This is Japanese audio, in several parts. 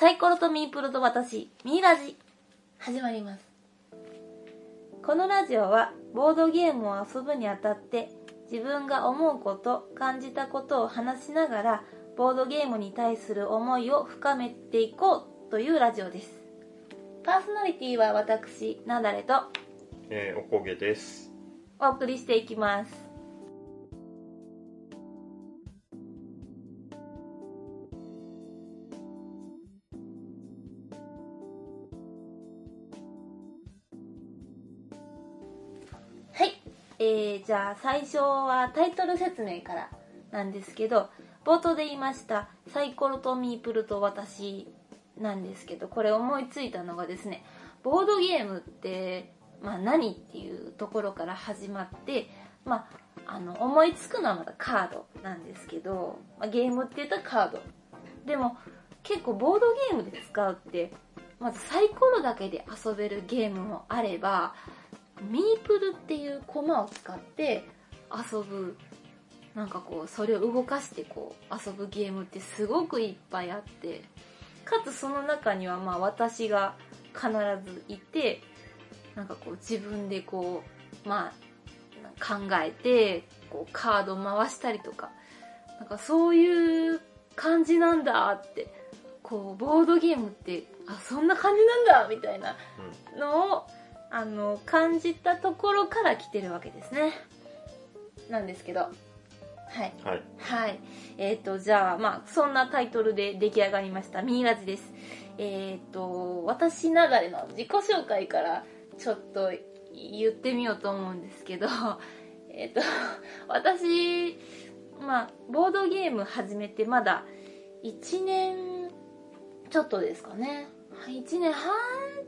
サイコロとミープルと私、ミーラジ、始まります。このラジオは、ボードゲームを遊ぶにあたって、自分が思うこと、感じたことを話しながら、ボードゲームに対する思いを深めていこうというラジオです。パーソナリティは私、なだれとえー、おこげです。お送りしていきます。えー、じゃあ最初はタイトル説明からなんですけど、冒頭で言いました、サイコロとミープルと私なんですけど、これ思いついたのがですね、ボードゲームって、まあ何っていうところから始まって、まあ、あの、思いつくのはまだカードなんですけど、まあ、ゲームって言ったらカード。でも、結構ボードゲームで使うって、まずサイコロだけで遊べるゲームもあれば、ミープルっていうコマを使って遊ぶなんかこうそれを動かしてこう遊ぶゲームってすごくいっぱいあってかつその中にはまあ私が必ずいてなんかこう自分でこうまあ考えてこうカード回したりとかなんかそういう感じなんだってこうボードゲームってあそんな感じなんだみたいなのをあの感じたところから来てるわけですね。なんですけど。はい。はい。はい。えっ、とじゃあまあそんなタイトルで出来上がりました。ミイラジです。えっ、と私ながれの自己紹介からちょっと言ってみようと思うんですけど。えっと私まあボードゲーム始めてまだ1年ちょっとですかね1年半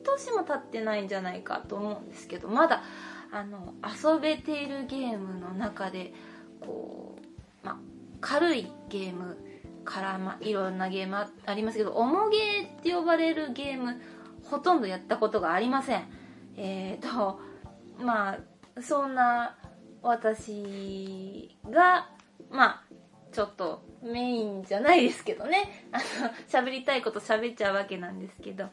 年も経ってないんじゃないかと思うんですけどまだあの遊べているゲームの中でこう、ま、軽いゲームから、まあ、いろんなゲームありますけど重ゲーって呼ばれるゲームほとんどやったことがありません。えっ、とまあそんな私がまあちょっとメインじゃないですけどね。あの喋りたいこと喋っちゃうわけなんですけど。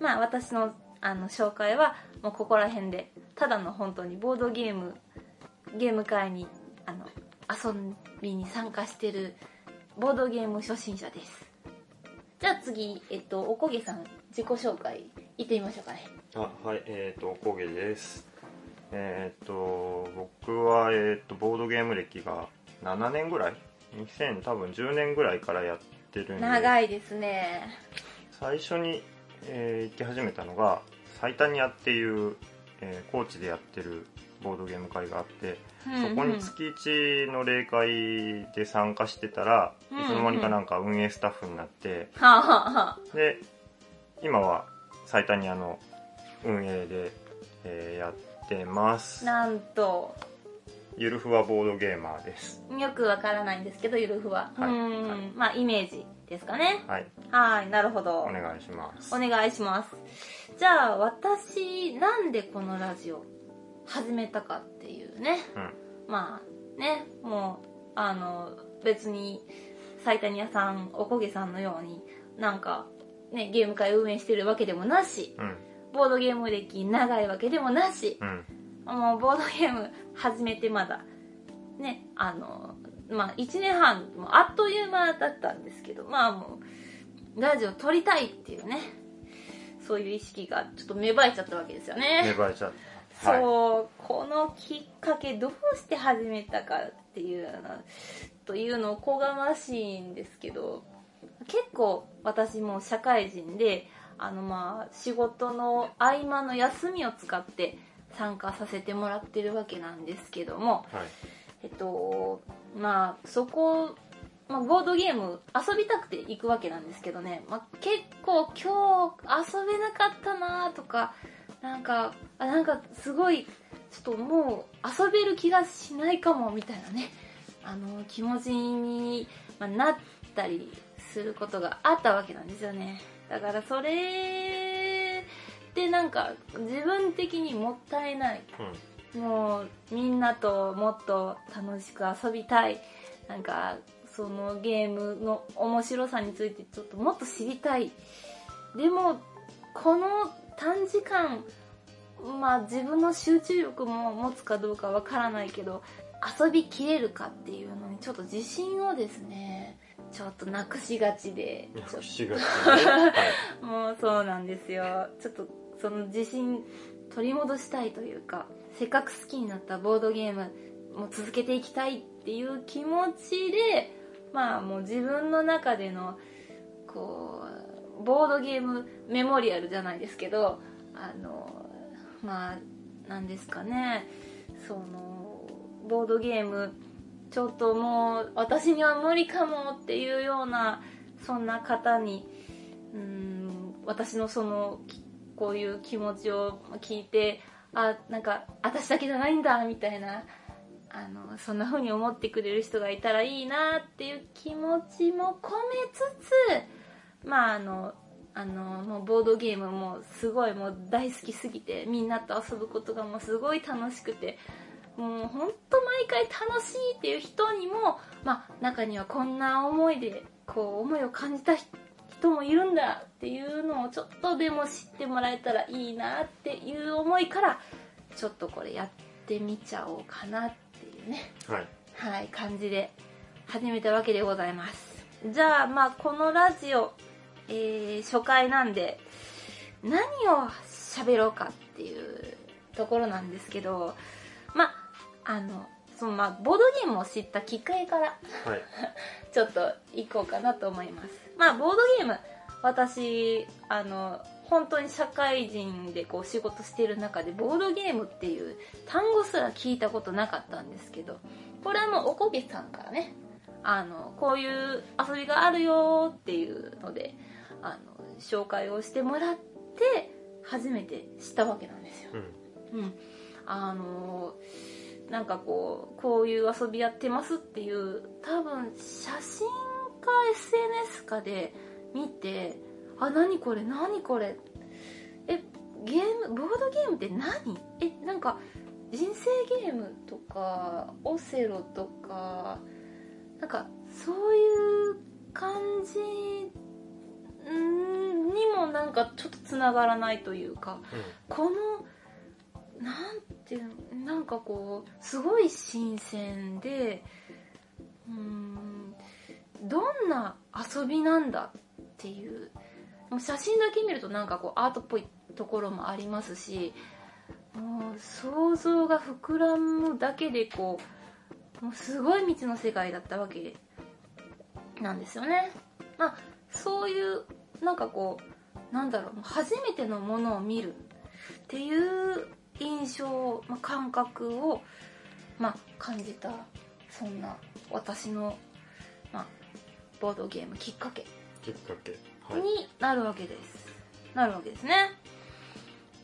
まあ私のあの紹介はもうここら辺でただの本当にボードゲームゲーム会にあの遊びに参加してるボードゲーム初心者です。じゃあ次、えっと、おこげさん自己紹介言ってみましょうかね。あ、はい、えっ、と、おこげです。えっ、と、僕は、えっ、と、ボードゲーム歴が7年ぐらい ?2000 多分10年ぐらいからやってるんで。長いですね。最初に、えー行き始めたのが、サイタニアっていう、えー高知でやってるボードゲーム会があって、そこに月1の例会で参加してたら、うん。いつの間にかなんか運営スタッフになって、はあ、はあはあ、で今はサイタニアの運営で、えーやってます。なんとゆるふわボードゲーマーです。よくわからないんですけどゆるふは、はい。うーん、はいまあイメージですかね。はい。はいなるほど。お願いします。お願いします。じゃあ私なんでこのラジオ始めたかっていうね。うん。まあねもうあの別にサイタニアさんおこげさんのようになんかねゲーム会運営してるわけでもなし。うん。ボードゲーム歴長いわけでもなし。うんもうボードゲーム始めてまだ。ねあのまあ1年半あっという間だったんですけどまあもうラジオ撮りたいっていうねそういう意識がちょっと芽生えちゃったわけですよね。芽生えちゃっそう、た。はい。このきっかけどうして始めたかっていうのというのをこがましいんですけど結構私も社会人であのまあ仕事の合間の休みを使って参加させてもらってるわけなんですけどもはい。えっとまあそこまあ、ボードゲーム遊びたくて行くわけなんですけどね、まあ、結構今日遊べなかったなとかなんかあなんかすごいちょっともう遊べる気がしないかもみたいなねあの気持ちに、まあ、なったりすることがあったわけなんですよね。だからそれってなんか自分的にもったいない。もうみんなともっと楽しく遊びたい。なんかそのゲームの面白さについてちょっともっと知りたい。でもこの短時間まあ自分の集中力も持つかどうかわからないけど遊びきれるかっていうのにちょっと自信をですねちょっとなくしがちで。なくしがちね、はい。ともうそうなんですよ。ちょっとその自信取り戻したいというかせっかく好きになったボードゲームも続けていきたいっていう気持ちでまあもう自分の中でのこうボードゲームメモリアルじゃないですけどあのまあなんですかね。そのボードゲームちょっともう私には無理かもっていうようなそんな方にうん私のそのこういう気持ちを聞いてあなんか私だけじゃないんだみたいなあのそんな風に思ってくれる人がいたらいいなっていう気持ちも込めつつまああのあのもうボードゲームもすごいもう大好きすぎてみんなと遊ぶことがもうすごい楽しくてもうほんと毎回楽しいっていう人にも、まあ、中にはこんな思いでこう思いを感じた人もいるんだっていうのをちょっとでも知ってもらえたらいいなっていう思いからちょっとこれやってみちゃおうかなっていうねはいはい、感じで始めたわけでございます。じゃあ、まあ、このラジオ、えー初回なんで、何を喋ろうかっていうところなんですけど、まあ、あの、そのまあ、ボードゲームを知ったきっかけから、はい ちょっと行こうかなと思います。まあ、ボードゲーム、私、あの、本当に社会人でこう仕事している中で、ボードゲームっていう単語すら聞いたことなかったんですけど、これはもうおこげさんからね、あの、こういう遊びがあるよっていうので、あの、紹介をしてもらって、初めて知ったわけなんですよ。うんうん、あのなんかこうこういう遊びやってますっていう多分写真か SNS かで見てあ何これ何これ。えゲームボードゲームって何？えなんか人生ゲームとかオセロとかなんかそういう感じんにもなんかちょっとつながらないというかこのなんていうのなんかこうすごい新鮮でうーんどんな遊びなんだっていう写真だけ見るとなんかこうアートっぽいところもありますしもう想像が膨らむだけでこうもうすごい未知の世界だったわけなんですよね。まあそういうなんかこうなんだろう初めてのものを見るっていう印象、まあ、感覚を、まあ、感じたそんな私の、まあ、ボードゲームきっかけ。きっかけ。はい。になるわけです、なるわけですね。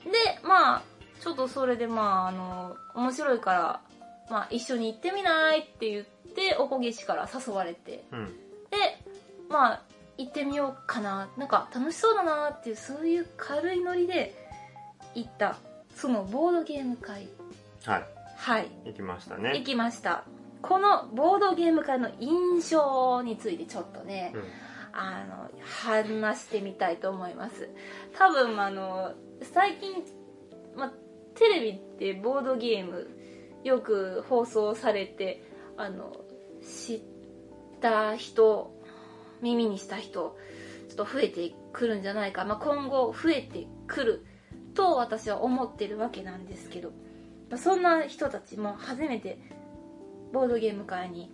でまあちょっとそれでまああの面白いから、まあ、一緒に行ってみないって言っておこげしから誘われて。うん。でまあ行ってみようかな。なんか楽しそうだなっていうそういう軽いノリで行ったそのボードゲーム会。はい。はい。行きました行ねきましたこのボードゲーム会の印象についてちょっとね、うん。あの話してみたいと思います。多分あの最近、ま、テレビってボードゲームよく放送されてあの知った人耳にした人ちょっと増えてくるんじゃないか、まあ、今後増えてくると私は思ってるわけなんですけど。まあそんな人たちも初めてボードゲーム会に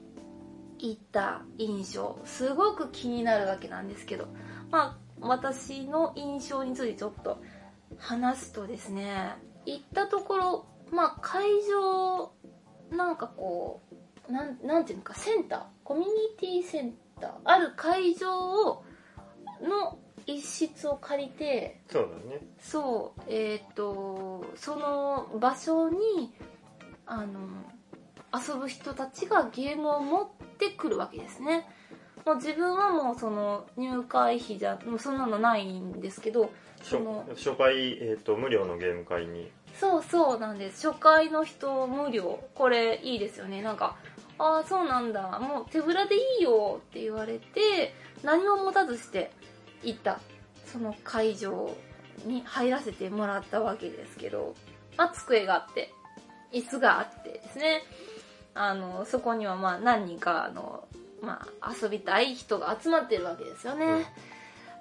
行った印象すごく気になるわけなんですけどまあ私の印象についてちょっと話すとですね行ったところまあ会場なんかこうなんなんていうのかセンターコミュニティセンターある会場をの一室を借りてそうだね。そうえっ、とその場所にあの遊ぶ人たちがゲームを持ってくるわけですね。もう自分はもうその入会費じゃもうそんなのないんですけど初その初回、えー、と無料のゲーム会に。そうそうなんです。初回の人無料。これいいですよね。なんかああそうなんだ。もう手ぶらでいいよって言われて何も持たずして行った。その会場に入らせてもらったわけですけど、まあ、机があって、椅子があってですね、あの、そこにはまあ何人かの、まあ遊びたい人が集まってるわけですよね。うん、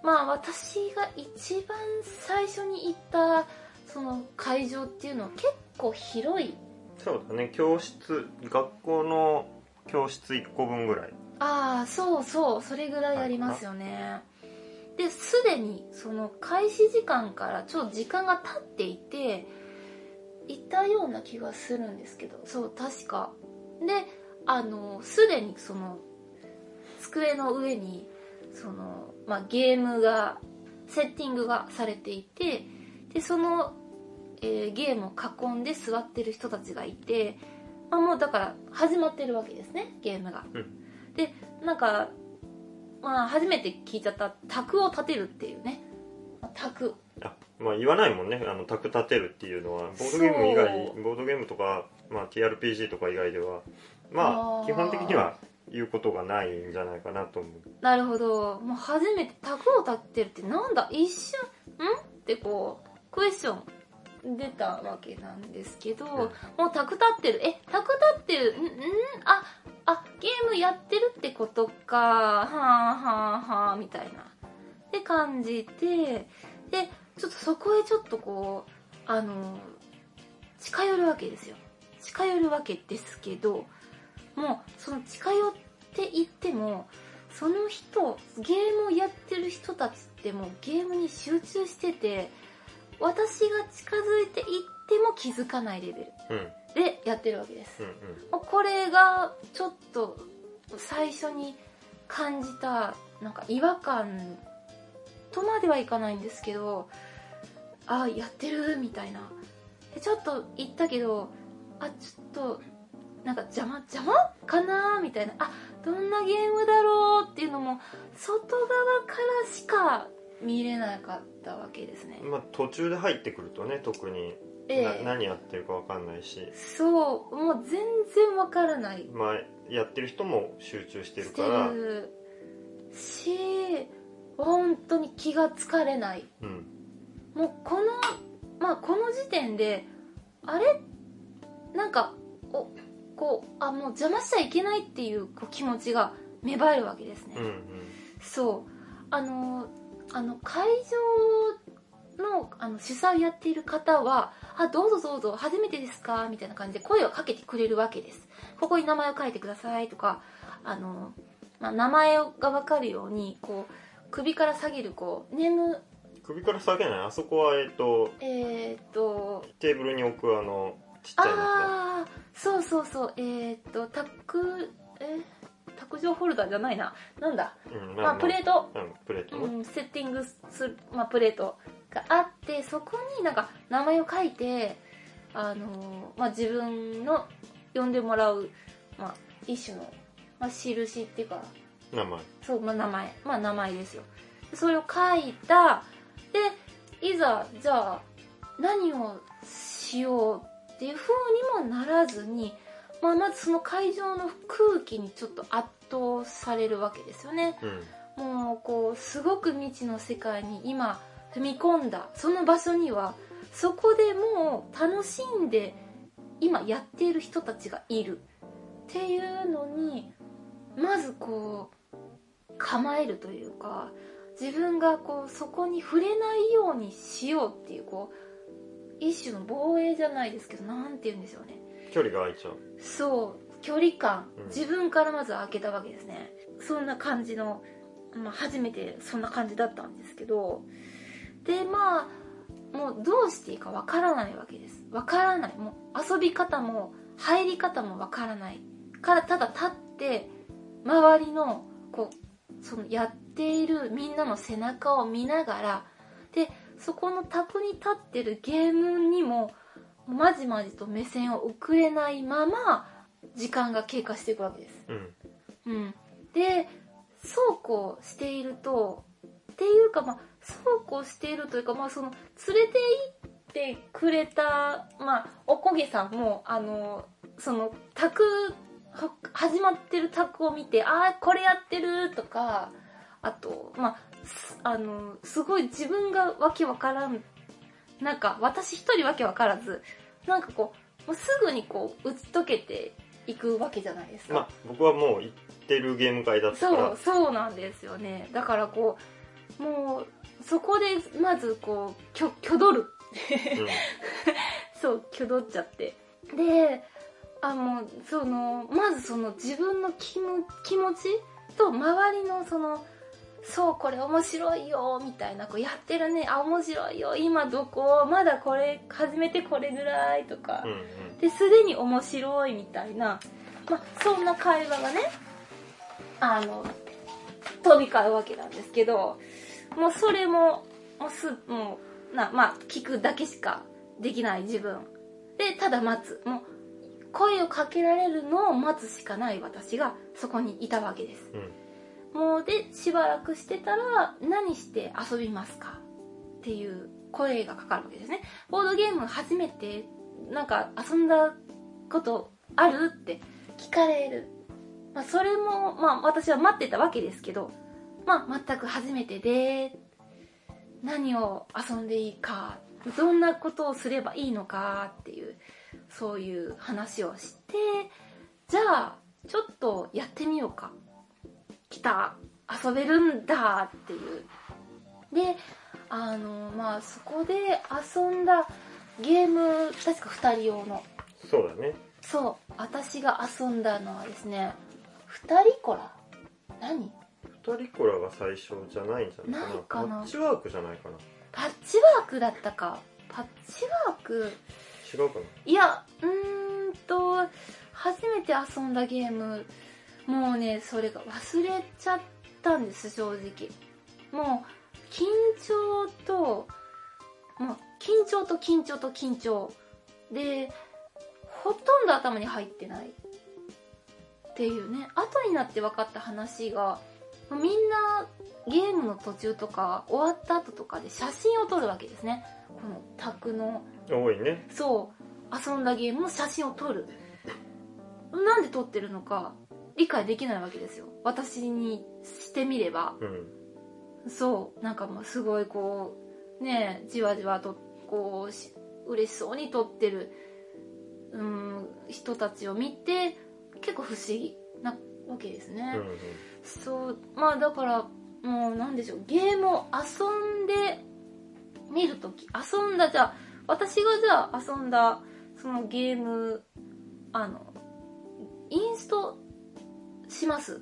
まあ私が一番最初に行ったその会場っていうのは結構広い。そうだね、教室、学校の教室1個分ぐらい。ああ、そうそう、それぐらいありますよね。で、すでにその開始時間からちょっと時間が経っていて、いたような気がするんですけど、そう、確か。で、あの、すでにその、机の上に、その、まあ、ゲームが、セッティングがされていて、で、その、えー、ゲームを囲んで座ってる人たちがいて、まあ、もうだから始まってるわけですね、ゲームが。うん、で、なんか、まあ、初めて聞いちゃった卓を立てるっていうね。卓。あ、まあ言わないもんね、あの、卓立てるっていうのは。ボードゲーム以外、ボードゲームとか、まあ TRPG とか以外では、まあ、基本的には言うことがないんじゃないかなと思う。なるほど。もう初めて卓を立てるってなんだ？一瞬、ん？ってこう、クエスチョン出たわけなんですけど、うん、もう卓立ってる。え、卓立ってる？ん？ん？あ、あ、ゲームやってるってことか。はあはあはあ、みたいな。って感じで、で、ちょっとそこへちょっとこう、あの、近寄るわけですよ。近寄るわけですけど、もうその近寄っていっても、その人、ゲームをやってる人たちってもうゲームに集中してて、私が近づいていっても気づかないレベルでやってるわけです。うんうん、これがちょっと最初に感じたなんか違和感とまではいかないんですけど、あ、やってるみたいな。ちょっと言ったけど、あ、ちょっとなんか邪魔邪魔かなみたいな。あどんなゲームだろうっていうのも外側からしか見れなかったわけですね。まあ途中で入ってくるとね特に、ええ、何やってるか分かんないし。そうもう全然分からない。まあやってる人も集中してるから。し本当に気が疲れない、うん、もうこのまあこの時点であれなんかおこうあもう邪魔しちゃいけないっていうこう気持ちが芽生えるわけですね、うんうん、そう。あのあの会場のあの主催をやっている方は「あどうぞどうぞ初めてですか?」みたいな感じで声をかけてくれるわけです。ここに名前を書いてくださいとかあの、まあ、名前が分かるようにこう首から下げるこうネーム。首から下げない？あそこはえっ、ー、とえっ、ー、とテーブルに置くあのちっちゃいああそうそうそう。えー、っとタクえ？卓上ホルダーじゃないな。なんだ、うんまあ、プレート、うん、プレート、うん、セッティングする、まあ、プレートがあってそこになんか名前を書いてあのまあ、自分の呼んでもらう、まあ、一種の、まあ、印っていうか名前。そう、まあ、名前。まあ名前ですよ。それを書いた。でいざじゃあ何をしようっていう風にもならずに、まあ、まずその会場の空気にちょっと圧倒されるわけですよね、うん、もうこうすごく未知の世界に今踏み込んだその場所にはそこでもう楽しんで今やっている人たちがいる。っていうのにまずこう構えるというか自分がこうそこに触れないようにしようっていうこう一種の防衛じゃないですけどなんて言うんでしょうね。距離が空いちゃう。そう。距離感、うん、自分からまず開けたわけですね。そんな感じの、まあ、初めてそんな感じだったんですけど。でまあもうどうしていいかわからないわけです。わからない。もう遊び方も入り方もわからない。からただ立って周りのこうそのやっているみんなの背中を見ながらでそこの卓に立ってるゲームにもまじまじと目線を送れないまま時間が経過していくわけです。うん、うん、でそうこうしているとっていうかまあそうこうしているというかまあその連れて行ってくれたまあおこげさんもあのその卓始まってる卓を見てああこれやってるとかあとまあすあのすごい自分がわけわからん。なんか私一人わけわからずなんかこうもうすぐにこう打ち解けていくわけじゃないですか、まあ僕はもう行ってるゲーム会だったから。そうそうなんですよね。だからこうもうそこでまずこうきょ挙取る。そう挙取っちゃって。であもうそのまずその自分の気持ちと周りのそのそうこれ面白いよみたいなこうやってるねあ面白いよ今どこまだこれ始めてこれぐらいとか、うんうん。ですでに面白いみたいな、まあ、そんな会話がねあの飛び交うわけなんですけどもうそれももうすもうなまあ聞くだけしかできない自分。でただ待つ。もう声をかけられるのを待つしかない私がそこにいたわけです。うんもうでしばらくしてたら何して遊びますかっていう声がかかるわけですね。ボードゲーム初めてなんか遊んだことあるって。聞かれる、まあ、それもまあ私は待ってたわけですけどまあ全く初めてで何を遊んでいいかどんなことをすればいいのかっていうそういう話をしてじゃあちょっとやってみようか来た遊べるんだっていう。であのまあそこで遊んだゲーム確か2人用の。そうだね。そう。私が遊んだのはですね2人コラ？何？二人コラが最初じゃないんじゃないかな。ないかな。パッチワークじゃないかな。パッチワークだったか。パッチワーク？違うかな。いやうーんと初めて遊んだゲームもうねそれが忘れちゃったんです正直。もう緊張ともう緊張と緊張と緊張。でほとんど頭に入ってないっていうね。後になって分かった話がみんなゲームの途中とか終わった後とかで写真を撮るわけですね。この卓の。多いね。そう。遊んだゲームの写真を撮る。なんで撮ってるのか理解できないわけですよ。私にしてみれば。うん。そう。なんかもうすごいこうねじわじわとこうし嬉しそうに撮ってるうん人たちを見て結構不思議なわけですね、うんうん。そう。まあだからもうなんでしょう。ゲームを遊んで見るとき遊んだじゃあ私がじゃあ遊んだそのゲームあのインストします。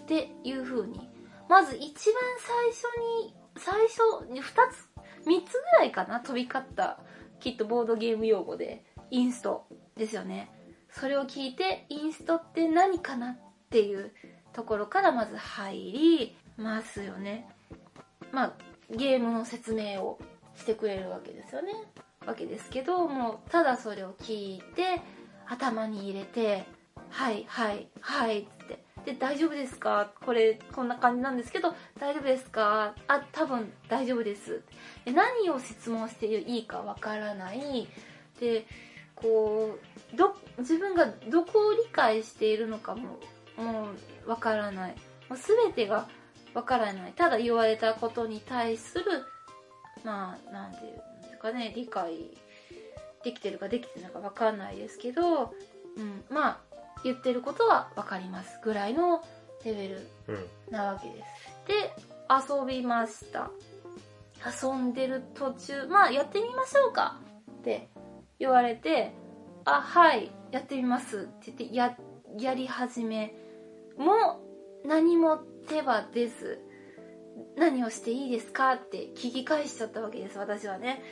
っていう風に。まず一番最初に最初に2つ3つぐらいかな飛び交ったきっとボードゲーム用語でインストですよね。それを聞いてインストって何かなっていうところからまず入りますよね。まあゲームの説明をしてくれるわけですよね。わけですけどもうただそれを聞いて頭に入れて「はいはいはい」って「で大丈夫ですか？これこんな感じなんですけど大丈夫ですか？あ多分大丈夫です」で何を質問していいかわからない。でこうど自分がどこを理解しているのかももうわからない。もう全てがわからない。ただ言われたことに対するまあなんていうんですかね理解できてるかできてないかわかんないですけど、うん、まあ言ってることはわかりますぐらいのレベルなわけです。で遊びました。遊んでる途中まあやってみましょうかって言われてあはいやってみますって言ってややり始めも何も手は出ず何をしていいですかって聞き返しちゃったわけです私はね。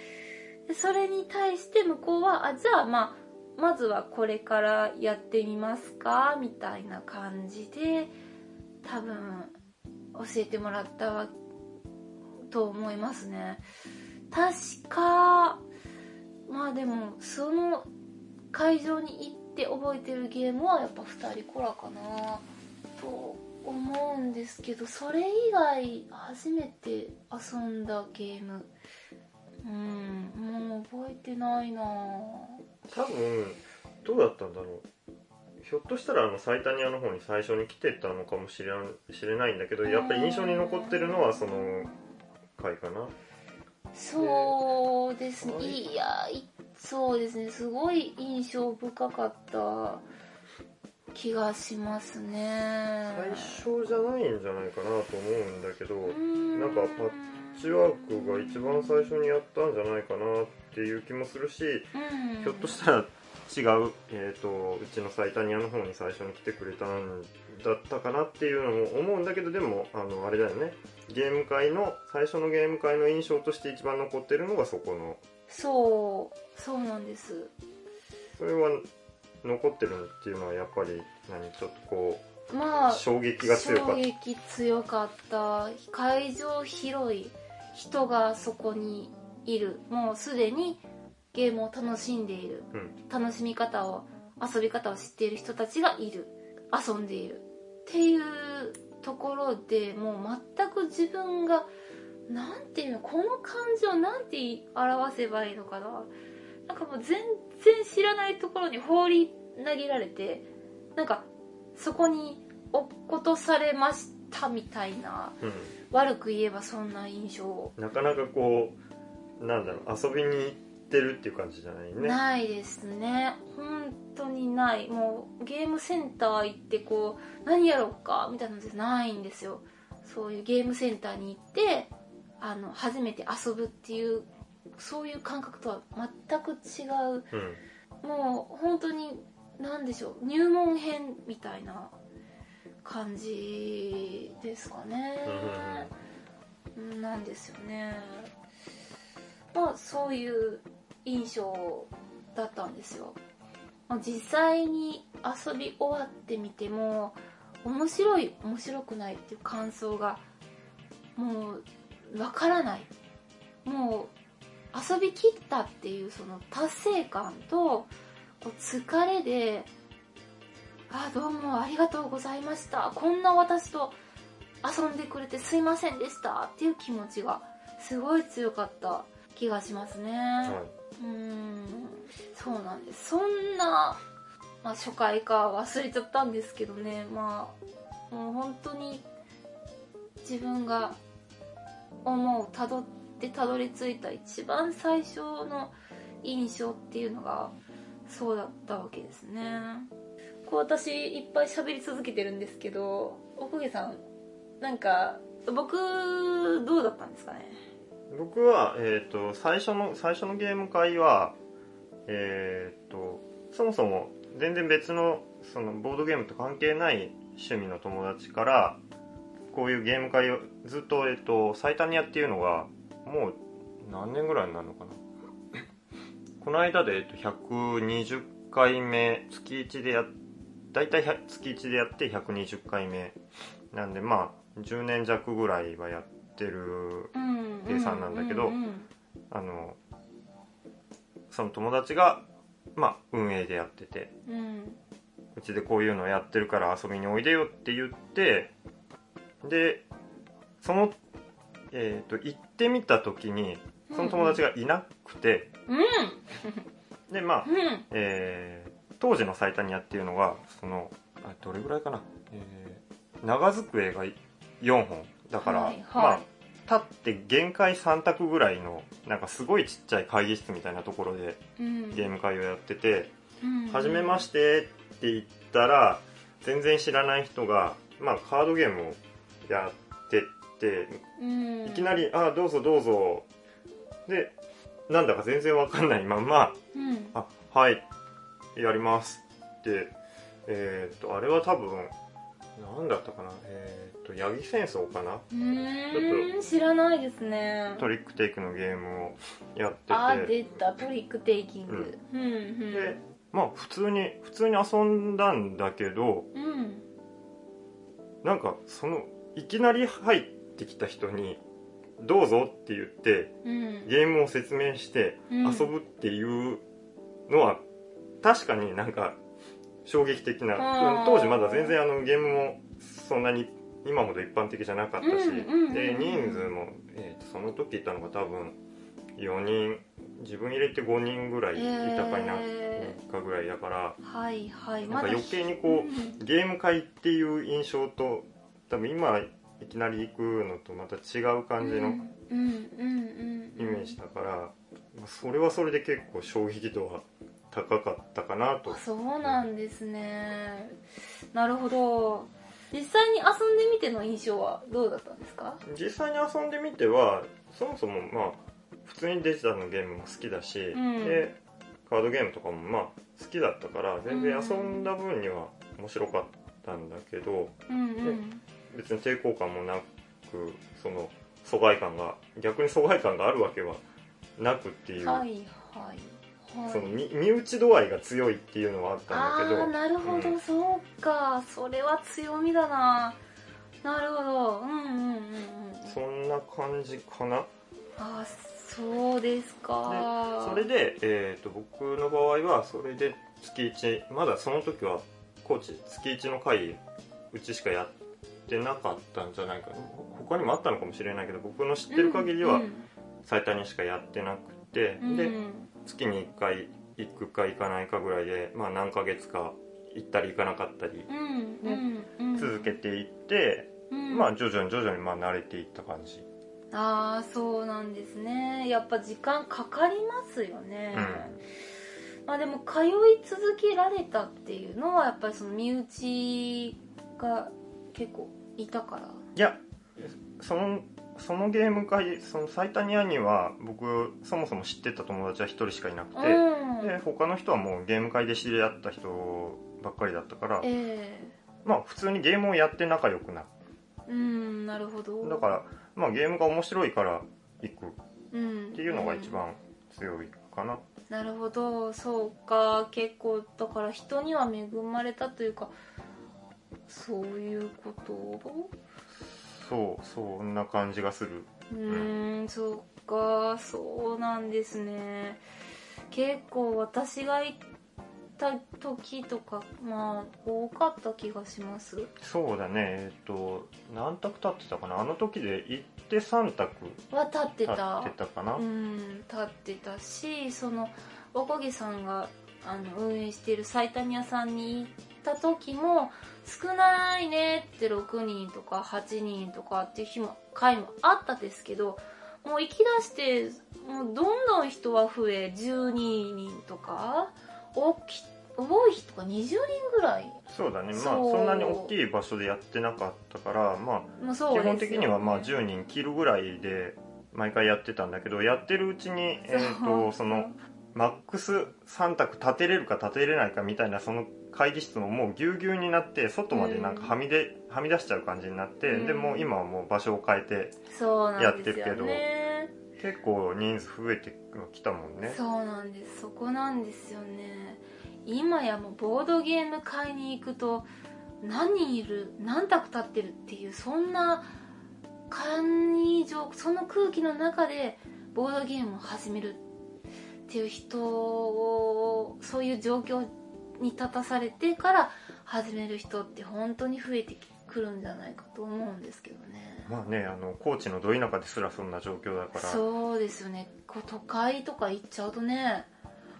それに対して向こうはあじゃあまあまずはこれからやってみますか？みたいな感じで多分教えてもらったわと思いますね。確かまあでもその会場に行って覚えてるゲームはやっぱ2人コラかな。と思うんですけどそれ以外初めて遊んだゲーム。うんもう覚えてないな多分どうだったんだろう。ひょっとしたらあのサイタニアの方に最初に来てたのかもしれんしれないんだけどやっぱり印象に残ってるのはその回かな。そうですね。はいいやいそうですね。すごい印象深かった気がしますね。最初じゃないんじゃないかなと思うんだけどん。なんかパッチワークが一番最初にやったんじゃないかなっていう気もするしうん。ひょっとしたら違う、えー、とうちのサイタニアの方に最初に来てくれたんだったかなっていうのも思うんだけどでもあのあれだよね。ゲーム界の最初のゲーム界の印象として一番残ってるのがそこの。そう。そうなんです。それは残ってるっていうのはやっぱり何ちょっとこまあう衝撃が強かった。衝撃強かった。会場広い人がそこにいる。もうすでにゲームを楽しんでいる。うん。楽しみ方を遊び方を知っている人たちがいる。遊んでいる。っていうところでもう全く自分がなんていうのこの感情をなんて表せばいいのかな。なんかもう全然知らないところに放り投げられてなんかそこに落っことされましたみたいな。うん。悪く言えばそんな印象なかなかこうなんだろう遊びに行ってるっていう感じじゃないね。ないですね。本当にない。もうゲームセンター行ってこう何やろうかみたいなのじゃないんですよ。そういうゲームセンターに行ってあの初めて遊ぶっていうそういう感覚とは全く違う。うん。もう本当に何でしょう。入門編みたいな感じですかね、うん。なんですよねまあそういう印象だったんですよ。ま実際に遊び終わってみても面白い面白くないっていう感想がもうわからない。もう遊びきったっていうその達成感と疲れで「あどうもありがとうございました。こんな私と遊んでくれてすいませんでした」っていう気持ちがすごい強かった気がしますね、はうーん。そうなんです。そんな、まあ、初回か忘れちゃったんですけどね。まあもう本当に自分が思うたどってたどり着いた一番最初の印象っていうのがそうだったわけですね。こう私いっぱい喋り続けてるんですけどおこげさんなんか僕どうだったんですかね？い僕は、えー、と最初の最初のゲーム会はえっ、とそもそも全然別のそのボードゲームと関係ない趣味の友達からこういうゲーム会をずっと、えっとサイタニアっていうのがもう何年ぐらいになるのかな。この間で、えっと、120回目月1でや大体100月1でやって120回目なんでまあ10年弱ぐらいはやってるうん。計算なんだけどあのその友達が、まあ、運営でやっててうん。うちでこういうのやってるから遊びにおいでよって言ってでその、えー、と行ってみた時にその友達がいなくて、うん。でまあ、うん。えー当時のサイタニアっていうのがそのあどれぐらいかな、えー長机が4本。だから、はいはい。まあ立って限界3択ぐらいのなんかすごいちっちゃい会議室みたいなところでうん。ゲーム会をやっててうん「はじめまして」って言ったら全然知らない人が、まあ、カードゲームをやってってうん。いきなり「あどうぞどうぞ」でなんだか全然わかんないまんまうん「あはいやります」ってえーっとあれは多分何だったかなえーっと八木戦争かな？うーん知らないですね。トリックテイクのゲームをやってて。あ出た。トリックテイキング。うん。うんでまあ普通に普通に遊んだんだけどうん。なんかそのいきなり入ってきた人に「どうぞ」って言ってうん。ゲームを説明してうん。遊ぶっていうのは確かになんか衝撃的な、当時まだ全然あのゲームもそんなに今ほど一般的じゃなかったし、で人数も、えーとその時いたのが多分4人自分入れて5人ぐらいいたかいなへかぐらいだからはいはい。なんか余計にこうゲーム会っていう印象と多分今いきなり行くのとまた違う感じのイメージだから、まあそれはそれで結構衝撃度は高かったかなと。あそうなんですね。なるほど実際に遊んでみての印象はどうだったんですか？実際に遊んでみてはそもそもまあ普通にデジタルのゲームも好きだし、ん。でカードゲームとかもまあ好きだったから全然遊んだ分には面白かったんだけどうんうん。別に抵抗感もなくその疎外感が逆に疎外感があるわけはなくっていう、はいはいはいその身身内度合いが強いっていうのはあったんだけどああなるほど、うん。そうか。それは強みだな。なるほど。うんうんうんうんそんな感じかな。あそうですか。それで、えー、と僕の場合はそれで月1まだその時はコーチ月1の回うちしかやってなかったんじゃないかな。ほ他にもあったのかもしれないけど僕の知ってる限りはうん最多にしかやってなくて、うん。で月に1回行くか行かないかぐらいで、まあ、何ヶ月か行ったり行かなかったりうんうんうん。続けていって、うん。まあ徐々に徐々にまあ慣れていった感じ、ああそうなんですね。やっぱ時間かかりますよね、まあでも通い続けられたっていうのはやっぱりその身内が結構いたから。いやそのそのゲーム会そのサイタニアには僕そもそも知ってた友達は1人しかいなくて、うん。で他の人はもうゲーム会で知り合った人ばっかりだったからえまあ普通にゲームをやって仲良くなえうんなるほど。だからまあゲームが面白いから行くっうん。ていうのが一番強いかな、なるほど。そうか。結構だから人には恵まれたというかそういうこと？そうそんな感じがする。うーんそうかそうなんですね。結構私が行った時とかまあ多かった気がします。そうだね。えっと何択立ってたかな。あの時で行って3択は立って立たってたかな、うん立ってたしそのおこげさんがあの運営しているサイタニアさんに行った時も少ないねって6人とか8人とかっていう日も回もあったですけどもう行き出してもうどんどん人は増え12人とか大き多い人が20人ぐらい。そうだね。まあそんなに大きい場所でやってなかったからまあ基本的にはまあ10人切るぐらいで毎回やってたんだけどやってるうちに、えー、とそのマックス3択立てれるか立てれないかみたいなその会議室ももうぎゅうぎゅうになって外までなんかはみで、はみ出しちゃう感じになって、うん。でもう今はもう場所を変えてやってるけどね結構人数増えてきたもんね。そうなんです。そこなんですよね。今やもうボードゲーム買いに行くと何人いる何択立ってるっていうそんな感情その空気の中でボードゲームを始めるっていう人をそういう状況に立たされてから始める人って本当に増えてくるんじゃないかと思うんですけどね。まあねあの高知のど田舎ですらそんな状況だから。そうですよね。こう都会とか行っちゃうとね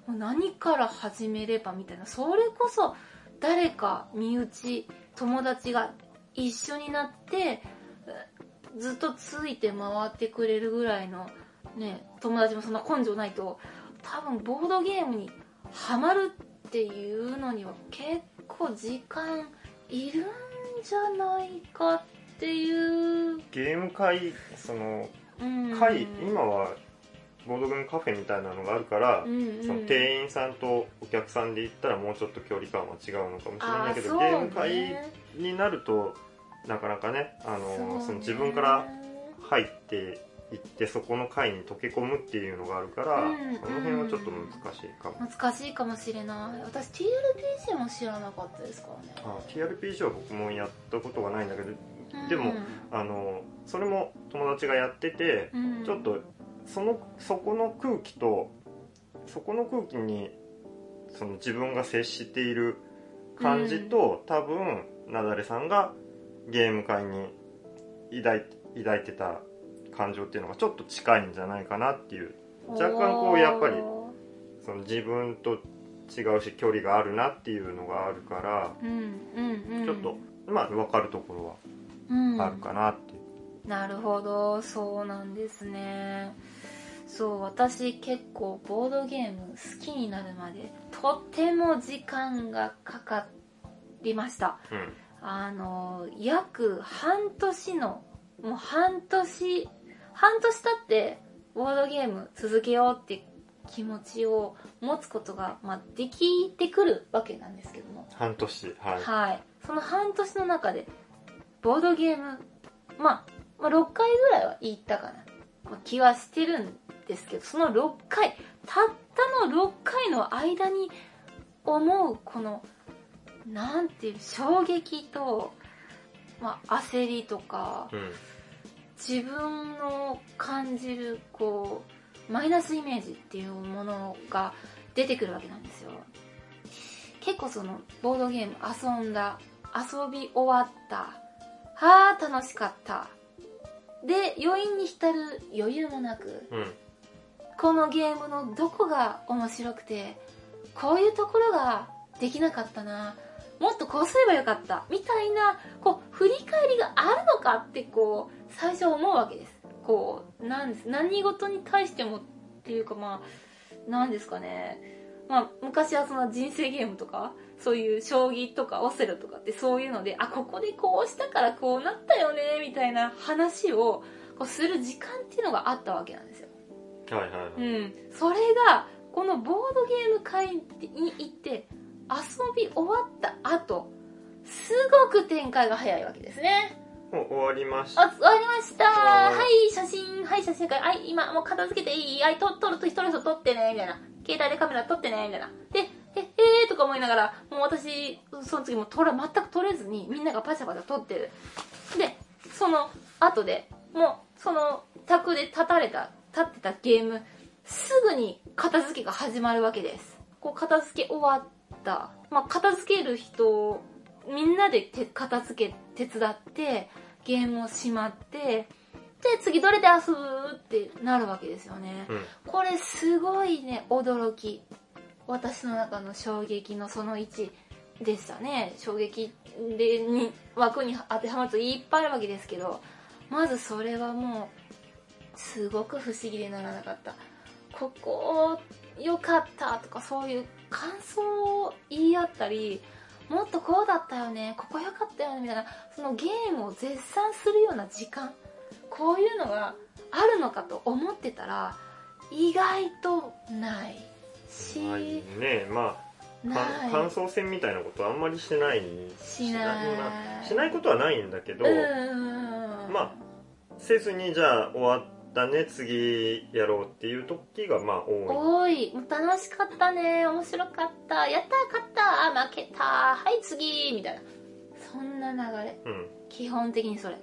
もう何から始めればみたいな。それこそ誰か身内友達が一緒になってえずっとついて回ってくれるぐらいのね友達もそんな根性ないと多分ボードゲームにハマるっていうのには結構時間いるんじゃないかっていう、ゲーム会そのうん、会今はボードゲームカフェみたいなのがあるから、うんうん。その店員さんとお客さんで行ったらもうちょっと距離感は違うのかもしれないけど、あゲーム会ねになるとなかなかねあのそうね。その自分から入っていってそこの会に溶け込むっていうのがあるから、うんその辺はちょっと難しいかも、難しいかもしれない。私 TRPG も知らなかったですからね。あ TRPG は僕もやったことがないんだけどうん。でもあのそれも友達がやってて、うん。ちょっとそのそこの空気とそこの空気にその自分が接している感じと、多分なだれさんがゲーム界に抱い抱いてた感情っていうのがちょっと近いんじゃないかなっていう。若干こうやっぱりおその自分と違うし距離があるなっていうのがあるから、ーうんうんうん。ちょっとまあ分かるところうん。はあるかなって。いう、なるほど。そうなんですね。そう私結構ボードゲーム好きになるまでとても時間がかかりました。うん。あの約半年のもう半年半年経ってボードゲーム続けようって気持ちを持つことが、まあ、できてくるわけなんですけども。半年はい、はい、その半年の中でボードゲーム、まあ、まあ6回ぐらいは行ったかな、まあ、気はしてるんですけどその6回たったの6回の間に思うこのなんていう衝撃と、まあ、焦りとかうん自分の感じるこうマイナスイメージっていうものが出てくるわけなんですよ。結構そのボードゲーム遊んだ遊び終わった。はあ楽しかった。で余韻に浸る余裕もなくうん。このゲームのどこが面白くてこういうところができなかったな。もっとこうすればよかった。みたいなこう振り返りがあるのかってこう最初思うわけです。こうなんです。何事に対してもっていうかまあなんですかね。まあ昔はその人生ゲームとかそういう将棋とかオセロとかってそういうのであここでこうしたからこうなったよねみたいな話をこうする時間っていうのがあったわけなんですよ。はいはいはい、うん、それがこのボードゲーム会に行って遊び終わった後すごく展開が早いわけですねもう終わりましあ終わりました。はい写真はい写真会。はい今もう片付けていい？はいと撮ると一人撮ってねみたいな。携帯でカメラ撮ってねみたいな。でええーとか思いながらもう私その次も撮ら全く撮れずにみんながパシャパシャ撮ってる。でその後でもうその卓で立たれた立ってたゲームすぐに片付けが始まるわけです。こう片付け終わった、まあ、片付ける人みんなで手片付け手伝ってゲームをしまってで次どれで遊ぶってなるわけですよね。うん。これすごいね驚き。私の中の衝撃のその1でしたね。衝撃でに枠に当てはまるといっぱいあるわけですけどまずそれはもうすごく不思議でならなかった。ここ良かったとかそういう感想を言い合ったりもっとこうだったよねここ良かったよねみたいなそのゲームを絶賛するような時間こういうのがあるのかと思ってたら意外とないし、ないね。まあ感想戦みたいなことあんまりしてないしない。まあしないことはないんだけど、うん。まあせずにじゃあ終わったね次やろうっていう時がまあ多い。多い。楽しかったね。面白かった。やった勝った負けたはい次みたいな。そんな流れ。うん。基本的にそれ。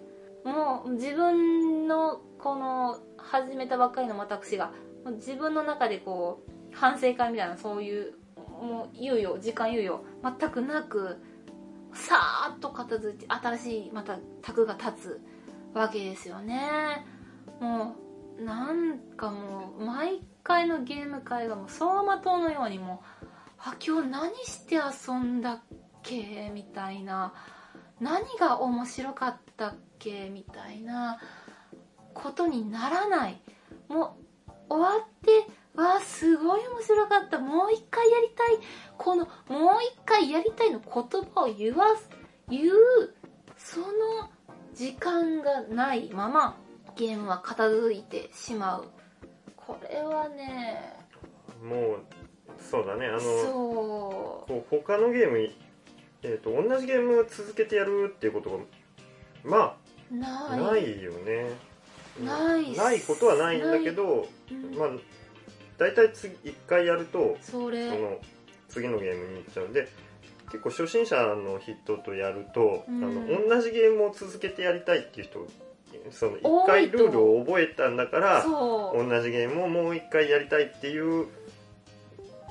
もう自分のこの始めたばっかりの私が自分の中でこう反省会みたいなそういうもう猶予時間猶予全くなくさーっと片付いて新しいまた卓が立つわけですよねもうなんかもう毎回のゲーム会がもう走馬灯のようにもうあ今日何して遊んだっけみたいな。何が面白かったっけみたいなことにならない。もう終わってわあすごい面白かった。もう一回やりたい。このもう一回やりたいの言葉を言わす言うその時間がないまま。ゲームは片付いてしまう。これはね。もうそうだね。あのそこう他のゲーム、えー、と同じゲームを続けてやるっていうことがまあい。ないよね。ないないことはないんだけどうん。まあ大体次1回やるとその次のゲームに行っちゃうんで結構初心者の人とやると、うん。あの同じゲームを続けてやりたいっていう人その1多いと回ルールを覚えたんだから同じゲームをもう1回やりたいっていう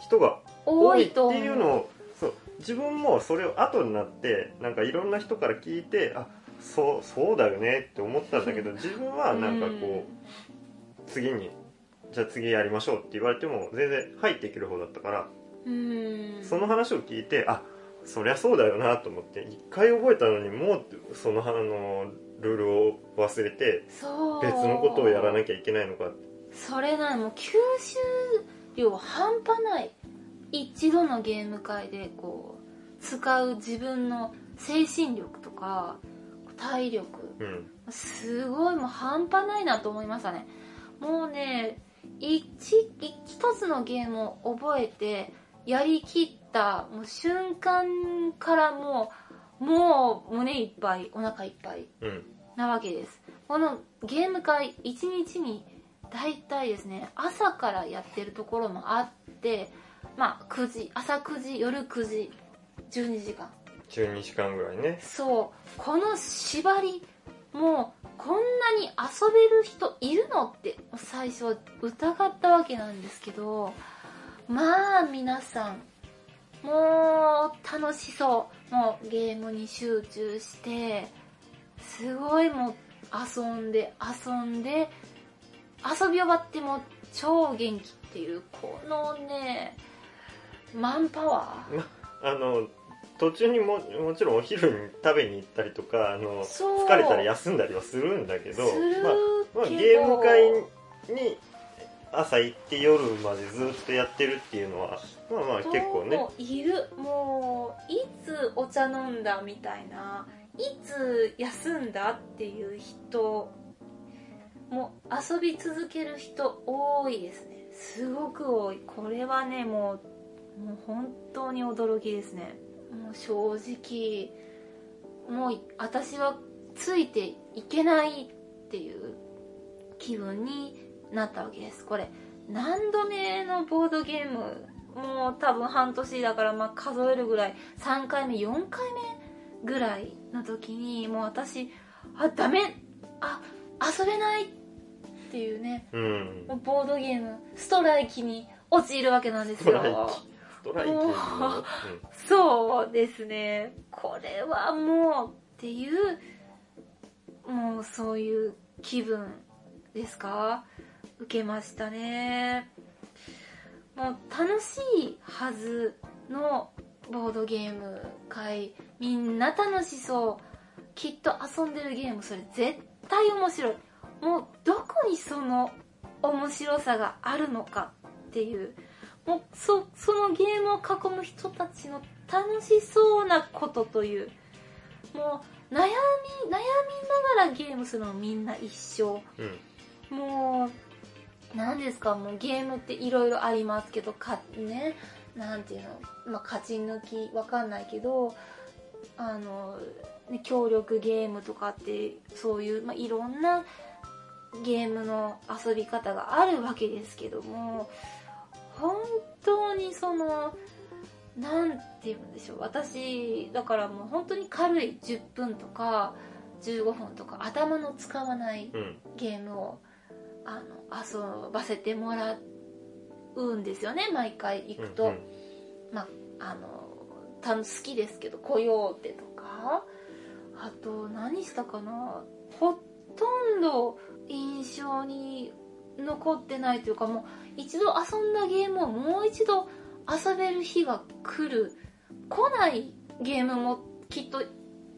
人が多多いっていうのをそう。自分もそれを後になってなんかいろんな人から聞いてあそうそうだよねって思ったんだけど自分はなんかこう次にじゃあ次やりましょうって言われても全然入っていける方だったから、うん。その話を聞いてあそりゃそうだよなと思って一回覚えたのにもうそのあのルールを忘れてそう。別のことをやらなきゃいけないのか。それなのもう吸収量半端ない。一度のゲーム会でこう使う自分の精神力とか体力。うん。すごいもう半端ないなと思いましたね。もうね一一つのゲームを覚えてやりきったもう瞬間からもうもう胸いっぱいお腹いっぱいうん。なわけです。このゲーム会1日に大体ですね朝からやってるところもあってまあ9時朝9時夜9時12時間。12時間ぐらいね。そう。この縛りもうこんなに遊べる人いるのって最初疑ったわけなんですけどまあ皆さんもう楽しそうもうゲームに集中してすごいもう遊んで遊んで遊び終わっても超元気っていうこのねマンパワー。あの途中にももちろんお昼に食べに行ったりとかあの疲れたら休んだりはするんだけどまあまあ、ゲーム会に朝行って夜までずっとやってるっていうのはまあまあ結構ね。もういるもういつお茶飲んだみたいな。いつ休んだっていう人もう遊び続ける人多いですね。すごく多い。これはねもうもう本当に驚きですね。もう正直もう私はついていけないっていう気分になったわけです。これ何度目のボードゲームもう多分半年だからまあ数えるぐらい3回目4回目ぐらいの時にもう私あダメあ遊べないっていうねうん。もうボードゲームストライキに陥るわけなんですよ。ストライキ。ストライキ。もうそうですね。これはもうっていうもうそういう気分ですか？受けましたねもう楽しいはずのボードゲーム会みんな楽しそうきっと遊んでるゲームそれ絶対面白い。もうどこにその面白さがあるのかっていう。もうそそのゲームを囲む人たちの楽しそうなことという。もう悩み悩みながらゲームするのみんな一緒。うん。もう何ですか？もうゲームっていろいろありますけどかねなんていうの、まあ、勝ち抜きわかんないけどあの、ね、協力ゲームとかってそういう、まあ、いろんなゲームの遊び方があるわけですけども本当にそのなんて言うんでしょう。私だからもう本当に軽い10分とか15分とか頭の使わないうん。ゲームをあの遊ばせてもらうんですよね毎回行くと、うんうん。まああのた好きですけど「コヨーテ」とか。あと何したかな。ほとんど印象に残ってないというかもう一度遊んだゲームをもう一度遊べる日が来る。来ないゲームもきっと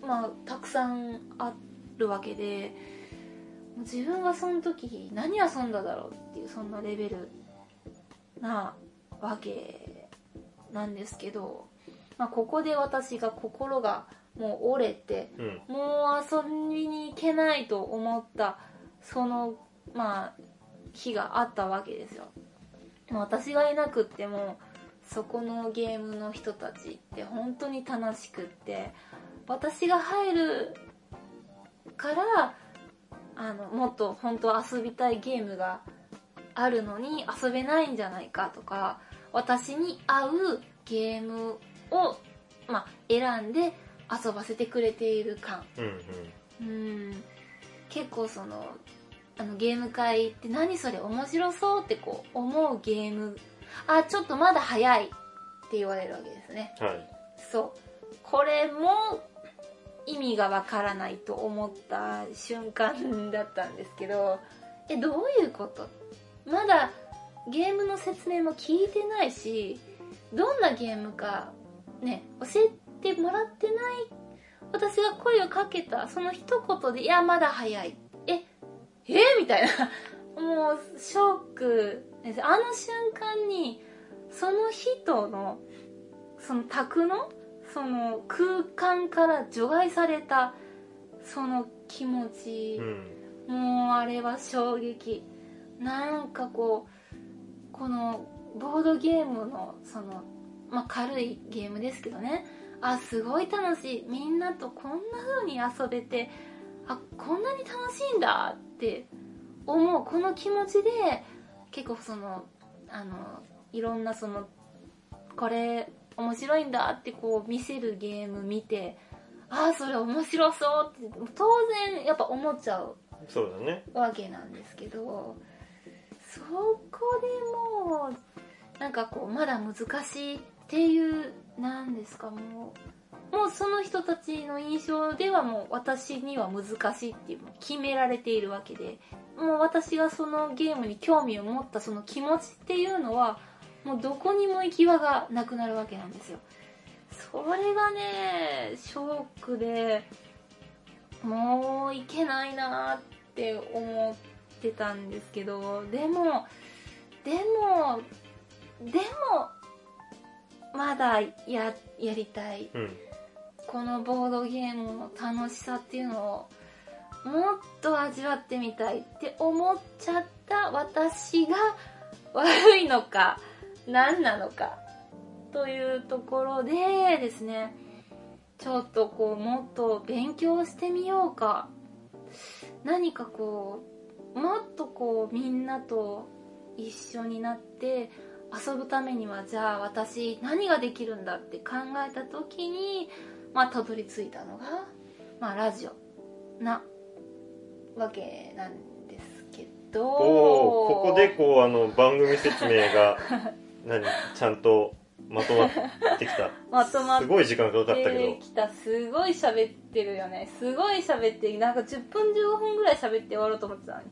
まあたくさんあるわけで。もう自分がその時何遊んだだろうっていうそんなレベルなわけなんですけど、まあ、ここで私が心がもう折れてうん。もう遊びに行けないと思ったそのまあ日があったわけですよ。私がいなくってもそこのゲームの人たちって本当に楽しくって私が入るからあのもっと本当は遊びたいゲームがあるのに遊べないんじゃないかとか私に合うゲームを、まあ、選んで遊ばせてくれている感。うんうん。結構そのあのゲーム会って何それ面白そうってこう思うゲーム。あちょっとまだ早いって言われるわけですね。うんはい。そう。これも意味がわからないと思った瞬間だったんですけどえどういうこと？まだゲームの説明も聞いてないしどんなゲームかね教えてもらってない？私が声をかけたその一言で「いやまだ早い」ええ？みたいな。もうショックです。あの瞬間にその人のその宅のその空間から除外されたその気持ち、うんもうあれは衝撃。なんかこうこのボードゲームのその、まあ、軽いゲームですけどね。あすごい楽しい。みんなとこんな風に遊べてあこんなに楽しいんだって思うこの気持ちで結構そのあのいろんなそのこれ面白いんだってこう見せるゲーム見てああそれ面白そうって当然やっぱ思っちゃうそうだね。わけなんですけどそこでもうなんかこうまだ難しいっていうなんですかもうもうその人たちの印象ではもう私には難しいっていうのを決められているわけでもう私がそのゲームに興味を持ったその気持ちっていうのはもうどこにも行き場がなくなるわけなんですよ。それがねショックでもういけないなって思ってたんですけどでもでもでもまだややりたい。うん。このボードゲームの楽しさっていうのをもっと味わってみたいって思っちゃった私が悪いのか何なのかというところでですねちょっとこうもっと勉強してみようか。何かこうもっとこうみんなと一緒になって遊ぶためにはじゃあ私何ができるんだって考えた時にまあたどり着いたのがまあラジオ。なわけなんですけど。おおここでこうあの番組説明が 何？ちゃんとまとまってきた。まとまっすごい時間かかったけど。てきた。すごい喋ってるよね。すごい喋ってなんか10分15分ぐらい喋って終わろうと思ってたのに。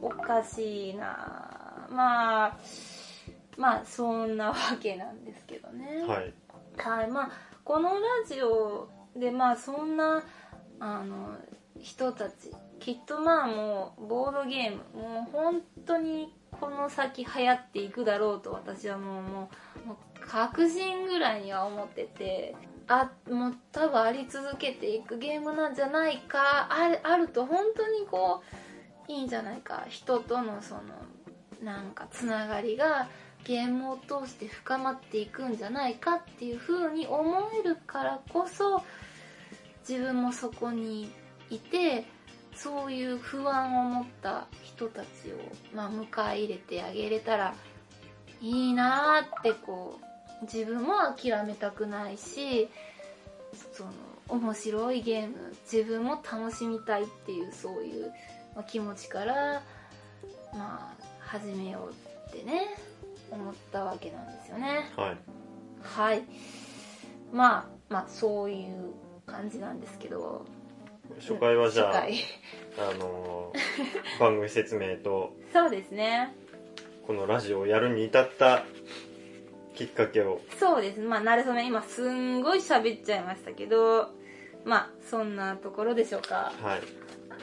おかしいな。まあまあそんなわけなんですけどね。はい。はい、まあこのラジオでまあそんなあの人たちきっとまあもうボードゲームもう本当にこの先流行っていくだろうと私はもうもう確信ぐらいには思っててあもう多分あり続けていくゲームなんじゃないかあるあると本当にこういいんじゃないか人とのそのなんかつながりがゲームを通して深まっていくんじゃないかっていう風に思えるからこそ自分もそこにいてそういう不安を持った人たちを、まあ、迎え入れてあげれたらいいなーってこう自分も諦めたくないしその面白いゲーム自分も楽しみたいっていうそういう、まあ気持ちからまあ始めようってね思ったわけなんですよね。はい。はい。まあまあそういう感じなんですけど初回はじゃああのー番組説明とそうですね。このラジオをやるに至ったきっかけを。そうです。まあなれそめ今すんごい喋っちゃいましたけどまあそんなところでしょうか。は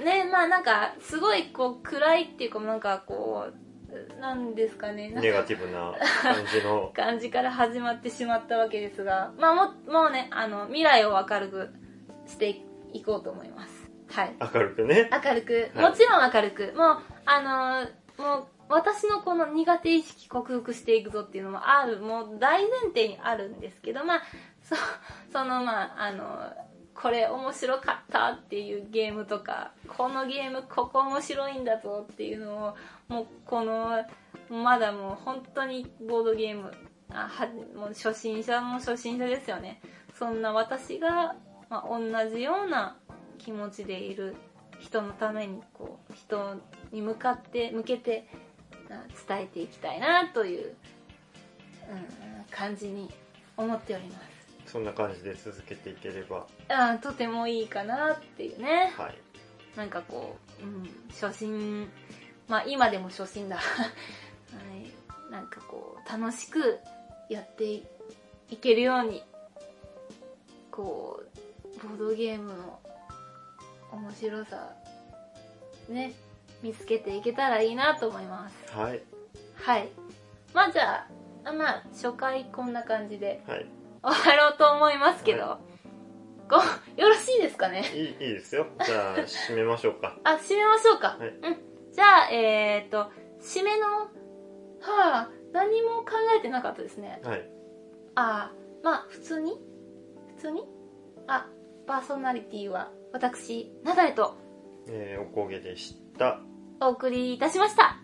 い。ねまあなんかすごいこう暗いっていうかなんかこうなんですかね。ネガティブな感じの。感じから始まってしまったわけですがまあももうねあの未来を明るくしていこうと思います。はい。明るくね。明るく、はい。もちろん明るく。もうあのーもう私のこの苦手意識克服していくぞっていうのもある。もう大前提にあるんですけどまあそ そのまああのこれ面白かったっていうゲームとかこのゲームここ面白いんだぞっていうのをもうこのまだもう本当にボードゲームあはもう初心者も初心者ですよね。そんな私が、まあ、同じような気持ちでいる人のためにこう人に向かって向けてあ伝えていきたいなという、うん、感じに思っております。そんな感じで続けていければ。あとてもいいかなっていうね。はい。なんかこう、うん、初心まあ今でも初心だ。楽しくやっていけるようにこうボードゲームの面白さね見つけていけたらいいなと思います。はい。はい。まあじゃあまあ初回こんな感じではい。終わろうと思いますけど、はこうよろしいですかね？いいいいですよ。じゃあ締めましょうか。あ締めましょうか、はい。うん。じゃあえっ、ー、と締めのはあ何も考えてなかったですね。はい。ああまあ普通に？普通に？あパーソナリティは私ナダレとえーおこげでした。お送りいたしました。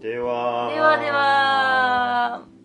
ではではでは